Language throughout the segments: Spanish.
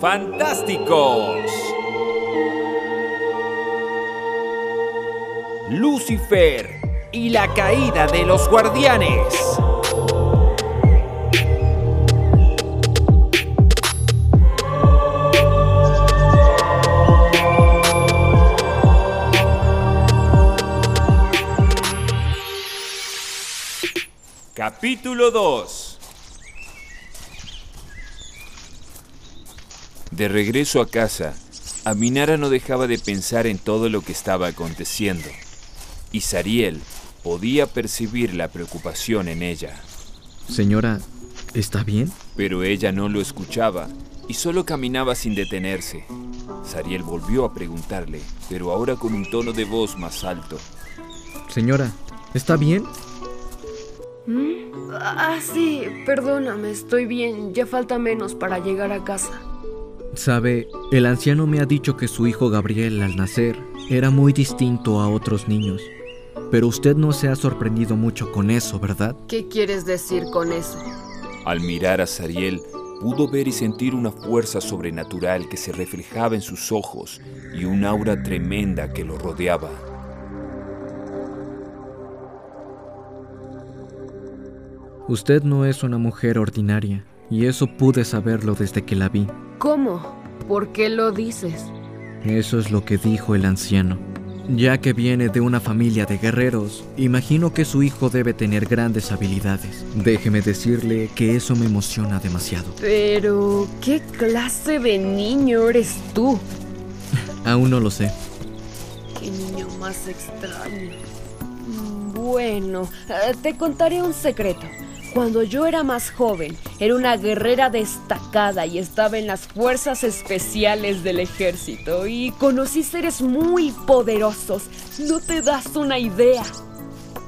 Fantásticos. Lucifer y la caída de los guardianes. Capítulo 2 De regreso a casa, Aminara no dejaba de pensar en todo lo que estaba aconteciendo, y Sariel podía percibir la preocupación en ella. Señora, ¿está bien? Pero ella no lo escuchaba y solo caminaba sin detenerse. Sariel volvió a preguntarle, pero ahora con un tono de voz más alto. Señora, ¿está bien? ¿Mm? Ah, sí, perdóname, estoy bien. Ya falta menos para llegar a casa. Sabe, el anciano me ha dicho que su hijo Gabriel al nacer era muy distinto a otros niños. Pero usted no se ha sorprendido mucho con eso, ¿verdad? ¿Qué quieres decir con eso? Al mirar a Sariel, pudo ver y sentir una fuerza sobrenatural que se reflejaba en sus ojos y un aura tremenda que lo rodeaba. Usted no es una mujer ordinaria, y eso pude saberlo desde que la vi. ¿Cómo? ¿Por qué lo dices? Eso es lo que dijo el anciano. Ya que viene de una familia de guerreros, imagino que su hijo debe tener grandes habilidades. Déjeme decirle que eso me emociona demasiado. Pero, ¿qué clase de niño eres tú? Aún no lo sé. Qué niño más extraño. Bueno, eh, te contaré un secreto. Cuando yo era más joven, era una guerrera destacada y estaba en las fuerzas especiales del ejército y conocí seres muy poderosos. No te das una idea.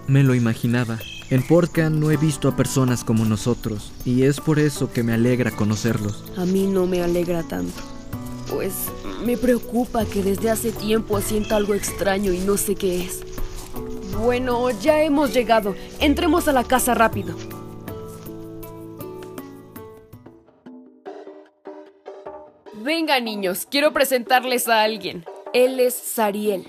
Me lo imaginaba. En Porcan no he visto a personas como nosotros y es por eso que me alegra conocerlos. A mí no me alegra tanto. Pues me preocupa que desde hace tiempo sienta algo extraño y no sé qué es. Bueno, ya hemos llegado. Entremos a la casa rápido. Venga, niños, quiero presentarles a alguien. Él es Sariel.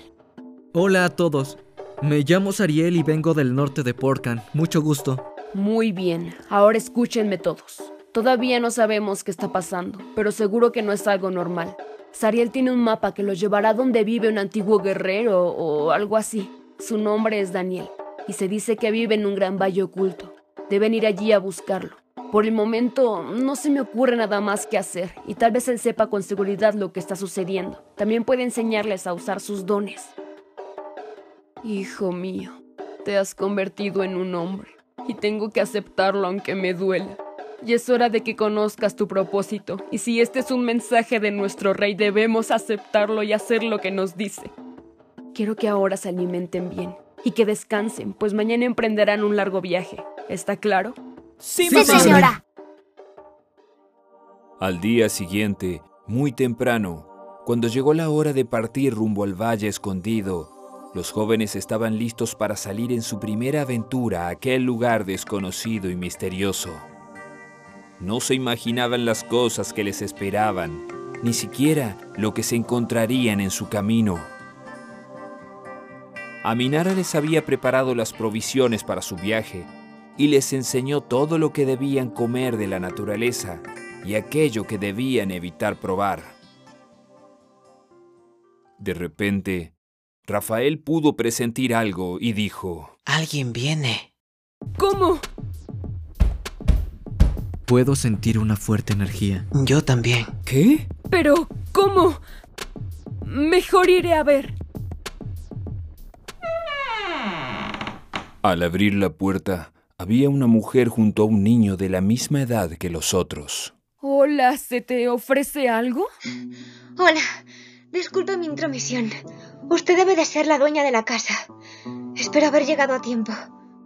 Hola a todos. Me llamo Sariel y vengo del norte de Porcan. Mucho gusto. Muy bien, ahora escúchenme todos. Todavía no sabemos qué está pasando, pero seguro que no es algo normal. Sariel tiene un mapa que lo llevará donde vive un antiguo guerrero o algo así. Su nombre es Daniel y se dice que vive en un gran valle oculto. Deben ir allí a buscarlo. Por el momento no se me ocurre nada más que hacer y tal vez él sepa con seguridad lo que está sucediendo. También puede enseñarles a usar sus dones. Hijo mío, te has convertido en un hombre y tengo que aceptarlo aunque me duela. Y es hora de que conozcas tu propósito y si este es un mensaje de nuestro rey debemos aceptarlo y hacer lo que nos dice. Quiero que ahora se alimenten bien y que descansen, pues mañana emprenderán un largo viaje. ¿Está claro? Sí, señora. Al día siguiente, muy temprano, cuando llegó la hora de partir rumbo al valle escondido, los jóvenes estaban listos para salir en su primera aventura a aquel lugar desconocido y misterioso. No se imaginaban las cosas que les esperaban, ni siquiera lo que se encontrarían en su camino. Aminara les había preparado las provisiones para su viaje y les enseñó todo lo que debían comer de la naturaleza y aquello que debían evitar probar. De repente, Rafael pudo presentir algo y dijo, Alguien viene. ¿Cómo? Puedo sentir una fuerte energía. Yo también. ¿Qué? Pero, ¿cómo? Mejor iré a ver. Al abrir la puerta, había una mujer junto a un niño de la misma edad que los otros. Hola, ¿se te ofrece algo? Hola, disculpe mi intromisión. Usted debe de ser la dueña de la casa. Espero haber llegado a tiempo.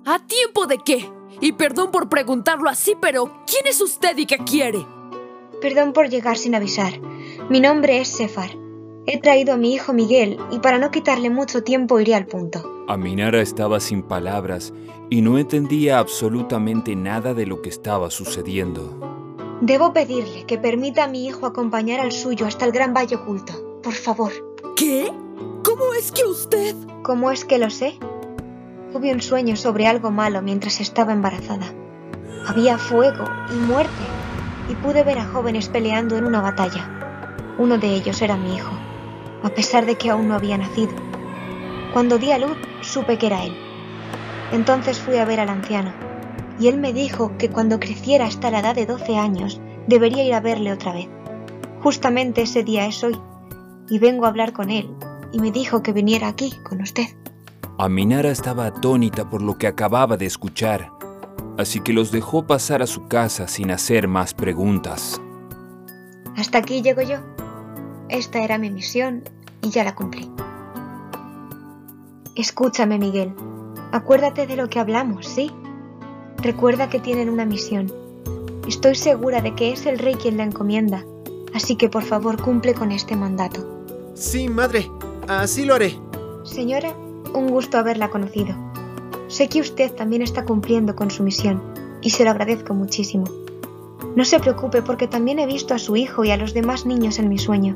¿A tiempo de qué? Y perdón por preguntarlo así, pero ¿quién es usted y qué quiere? Perdón por llegar sin avisar. Mi nombre es Sefar. He traído a mi hijo Miguel y para no quitarle mucho tiempo iré al punto. Aminara estaba sin palabras y no entendía absolutamente nada de lo que estaba sucediendo. Debo pedirle que permita a mi hijo acompañar al suyo hasta el gran valle oculto. Por favor. ¿Qué? ¿Cómo es que usted? ¿Cómo es que lo sé? Tuve un sueño sobre algo malo mientras estaba embarazada. Había fuego y muerte, y pude ver a jóvenes peleando en una batalla. Uno de ellos era mi hijo, a pesar de que aún no había nacido. Cuando di a luz, supe que era él. Entonces fui a ver al anciano, y él me dijo que cuando creciera hasta la edad de 12 años, debería ir a verle otra vez. Justamente ese día es hoy, y vengo a hablar con él, y me dijo que viniera aquí con usted. Aminara estaba atónita por lo que acababa de escuchar, así que los dejó pasar a su casa sin hacer más preguntas. Hasta aquí llego yo. Esta era mi misión y ya la cumplí. Escúchame, Miguel. Acuérdate de lo que hablamos, ¿sí? Recuerda que tienen una misión. Estoy segura de que es el rey quien la encomienda, así que por favor cumple con este mandato. Sí, madre, así lo haré. Señora, un gusto haberla conocido. Sé que usted también está cumpliendo con su misión, y se lo agradezco muchísimo. No se preocupe porque también he visto a su hijo y a los demás niños en mi sueño.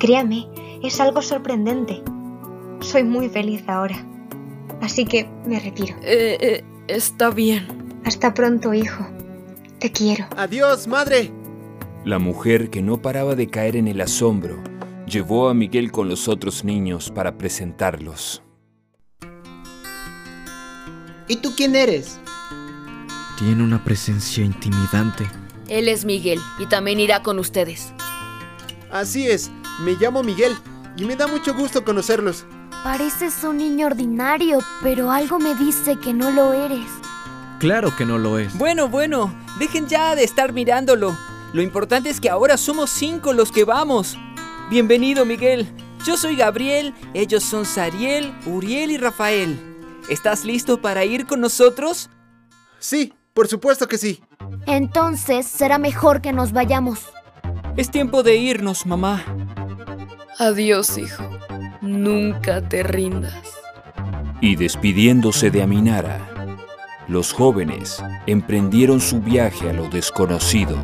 Créame, es algo sorprendente. Soy muy feliz ahora. Así que me retiro. Eh, eh, está bien. Hasta pronto, hijo. Te quiero. Adiós, madre. La mujer, que no paraba de caer en el asombro, llevó a Miguel con los otros niños para presentarlos. ¿Y tú quién eres? Tiene una presencia intimidante. Él es Miguel y también irá con ustedes. Así es, me llamo Miguel y me da mucho gusto conocerlos. Pareces un niño ordinario, pero algo me dice que no lo eres. Claro que no lo es. Bueno, bueno, dejen ya de estar mirándolo. Lo importante es que ahora somos cinco los que vamos. Bienvenido, Miguel. Yo soy Gabriel, ellos son Sariel, Uriel y Rafael. ¿Estás listo para ir con nosotros? Sí, por supuesto que sí. Entonces será mejor que nos vayamos. Es tiempo de irnos, mamá. Adiós, hijo. Nunca te rindas. Y despidiéndose de Aminara, los jóvenes emprendieron su viaje a lo desconocido.